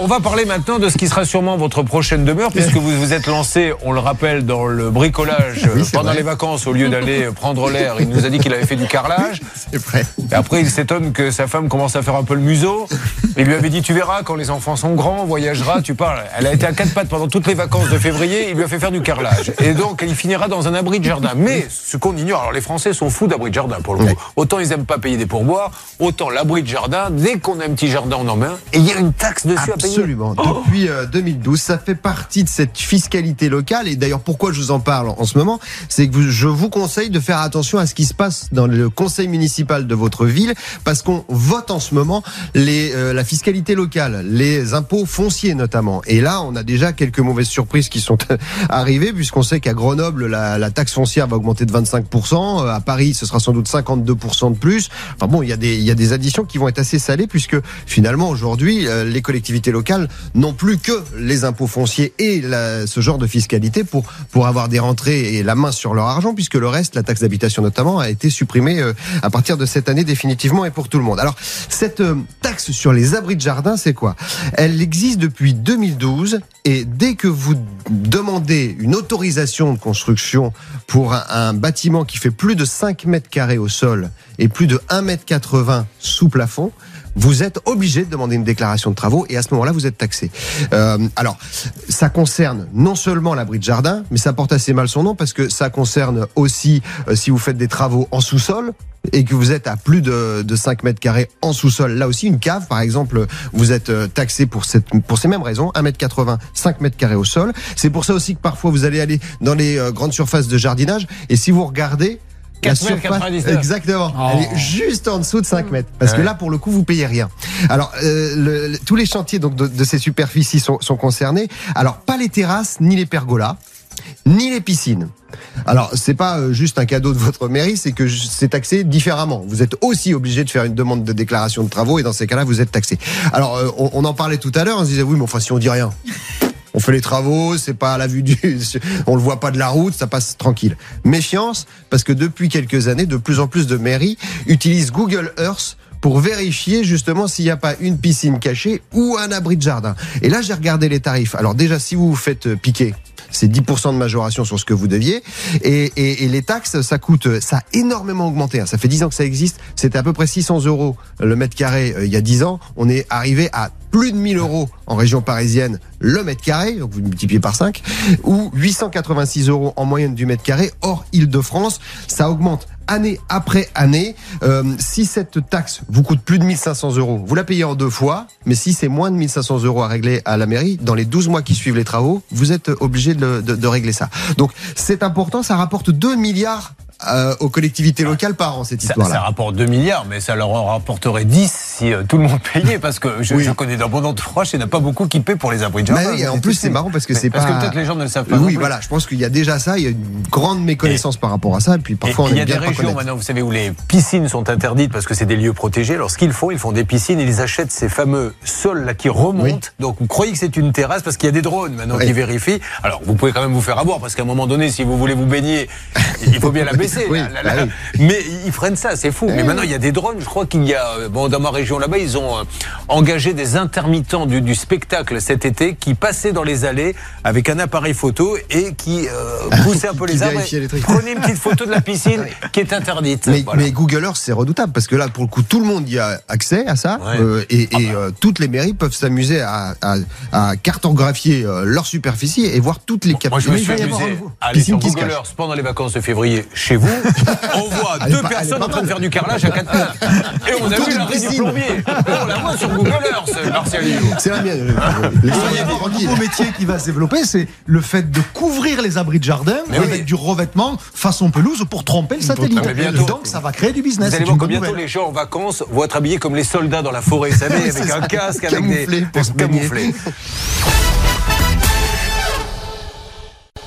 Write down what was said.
on va parler maintenant de ce qui sera sûrement votre prochaine demeure, puisque vous vous êtes lancé, on le rappelle, dans le bricolage Oui, euh, pendant vrai. les vacances, au lieu d'aller prendre l'air. Il nous a dit qu'il avait fait du carrelage. C'est vrai. Et après, il s'étonne que sa femme commence à faire un peu le museau. Il lui avait dit Tu verras, quand les enfants sont grands, on voyagera, tu parles. Elle a été à quatre pattes pendant toutes les vacances de février. Il lui a fait faire du carrelage. Et donc, il finira dans un abri de jardin. Mais ce qu'on ignore, alors les Français sont fous d'abri de jardin pour le coup. Autant ils aiment pas payer des pourboires, autant l'abri de jardin, dès qu'on a un petit jardin, on en un. Et il y a une taxe dessus à Absolument. Depuis euh, 2012, ça fait partie de cette fiscalité locale. Et d'ailleurs, pourquoi je vous en parle en ce moment, c'est que je vous conseille de faire attention à ce qui se passe dans le conseil municipal de votre ville, parce qu'on vote en ce moment les, euh, la fiscalité locale, les impôts fonciers notamment. Et là, on a déjà quelques mauvaises surprises qui sont arrivées, puisqu'on sait qu'à Grenoble, la, la taxe foncière va augmenter de 25%. euh, À Paris, ce sera sans doute 52% de plus. Enfin bon, il y a des, il y a des additions qui vont être assez salées, puisque finalement, aujourd'hui, euh, les collectivités locales n'ont plus que les impôts fonciers et ce genre de fiscalité pour, pour avoir des rentrées et la main sur leur argent, puisque le reste, la taxe d'habitation notamment, a été supprimée euh, à partir de cette année définitivement et pour tout le monde. Alors, cette euh, taxe sur les abris de jardin, c'est quoi? Elle existe depuis 2012 et dès que vous demandez une autorisation de construction pour un, bâtiment qui fait plus de 5 mètres carrés au sol et plus de 1 mètre 80 sous plafond, vous êtes obligé de demander une déclaration de travaux et à ce moment-là, vous êtes taxé. Euh, alors, ça concerne non seulement l'abri de jardin, mais ça porte assez mal son nom parce que ça concerne aussi euh, si vous faites des travaux en sous-sol et que vous êtes à plus de, de 5 mètres carrés en sous-sol. Là aussi, une cave, par exemple, vous êtes euh, taxé pour, cette, pour ces mêmes raisons, 1 mètre 80, 5 mètres carrés au sol. C'est pour ça aussi que parfois vous allez aller dans les euh, grandes surfaces de jardinage et si vous regardez, la 4 mètres surface- 99. exactement. Oh. Elle est juste en dessous de 5 mètres. Parce que là, pour le coup, vous payez rien. Alors, euh, le- tous les chantiers donc, de, de ces superficies sont, sont concernés. Alors, pas les terrasses, ni les pergolas, ni les piscines. Alors, c'est pas euh, juste un cadeau de votre mairie, c'est que c'est taxé différemment. Vous êtes aussi obligé de faire une demande de déclaration de travaux et dans ces cas-là, vous êtes taxé. Alors, euh, on, en parlait tout à l'heure, on se disait oui, mais enfin, si on dit rien. On fait les travaux, c'est pas à la vue du, on le voit pas de la route, ça passe tranquille. Méfiance, parce que depuis quelques années, de plus en plus de mairies utilisent Google Earth pour vérifier justement s'il n'y a pas une piscine cachée ou un abri de jardin. Et là, j'ai regardé les tarifs. Alors déjà, si vous vous faites euh, piquer, c'est 10% de majoration sur ce que vous deviez. Et, les taxes, ça coûte, ça a énormément augmenté. hein. Ça fait 10 ans que ça existe. C'était à peu près 600 euros le mètre carré euh, il y a 10 ans. On est arrivé à plus de 1000 euros en région parisienne le mètre carré, donc vous multipliez par 5, ou 886 euros en moyenne du mètre carré hors Île-de-France. Ça augmente année après année. Euh, si cette taxe vous coûte plus de 1500 euros, vous la payez en deux fois, mais si c'est moins de 1500 euros à régler à la mairie, dans les 12 mois qui suivent les travaux, vous êtes obligé de, de- de régler ça. Donc c'est important, ça rapporte 2 milliards euh, aux collectivités locales par an, cette Ça, ça histoire-là. rapporte 2 milliards, mais ça leur en rapporterait 10 si euh, tout le monde payait, parce que je, Oui. je connais d'abondante proches, il n'y en a pas beaucoup qui paient pour les abris de jardin. oui, en plus c'est marrant parce que Mais c'est Parce pas. que peut-être les gens ne le savent pas. Oui, voilà, je pense qu'il y a déjà ça, il y a une grande méconnaissance par rapport à ça, et puis Et parfois on il y a des bien régions maintenant, vous savez, où les piscines sont interdites parce que c'est des lieux protégés. Alors ce qu'ils font, ils font des piscines, ils achètent ces fameux sols là qui remontent. Donc vous croyez que c'est une terrasse parce qu'il y a des drones maintenant Oui. qui vérifient. Alors vous pouvez quand même vous faire avoir parce qu'à un moment donné, si vous voulez vous baigner, il faut bien la baisser. Oui, la- la- bah la-. Mais ils freinent ça, c'est fou. Mais maintenant il y a des drones. Je crois qu'il y a, euh, bon, dans ma région là-bas, ils ont euh, engagé des intermittents du, du spectacle cet été qui passaient dans les allées avec un appareil photo et qui euh, poussaient un peu les arbres. Prenez une petite photo de la piscine qui est interdite. Mais, Voilà. mais Google Earth, c'est redoutable parce que là, pour le coup, tout le monde y a accès à ça Ouais. euh, et, et, euh, toutes les mairies peuvent s'amuser à, à- à cartographier leur superficie et voir toutes les Moi, je me capacités. suis amusé à aller piscine sur Google. Earth pendant les vacances de février chez vous. On voit deux pas- personnes en train de faire du carrelage à quatre pattes. Et on a vu la piscine. Plombier. On la voit sur Google Earth, Martial. C'est la mienne. tranquille. nouveau métier qui va se développer, c'est le fait de couvrir les abris de jardin Mais avec oui. du revêtement façon pelouse pour tromper le satellite. Bientôt. Donc ça va créer du business. Vous c'est allez voir que bientôt nouvelle. les gens en vacances vont être habillés comme les soldats dans la forêt, vous savez, avec un casque, avec des Camouflés pour se baigner. camouflés.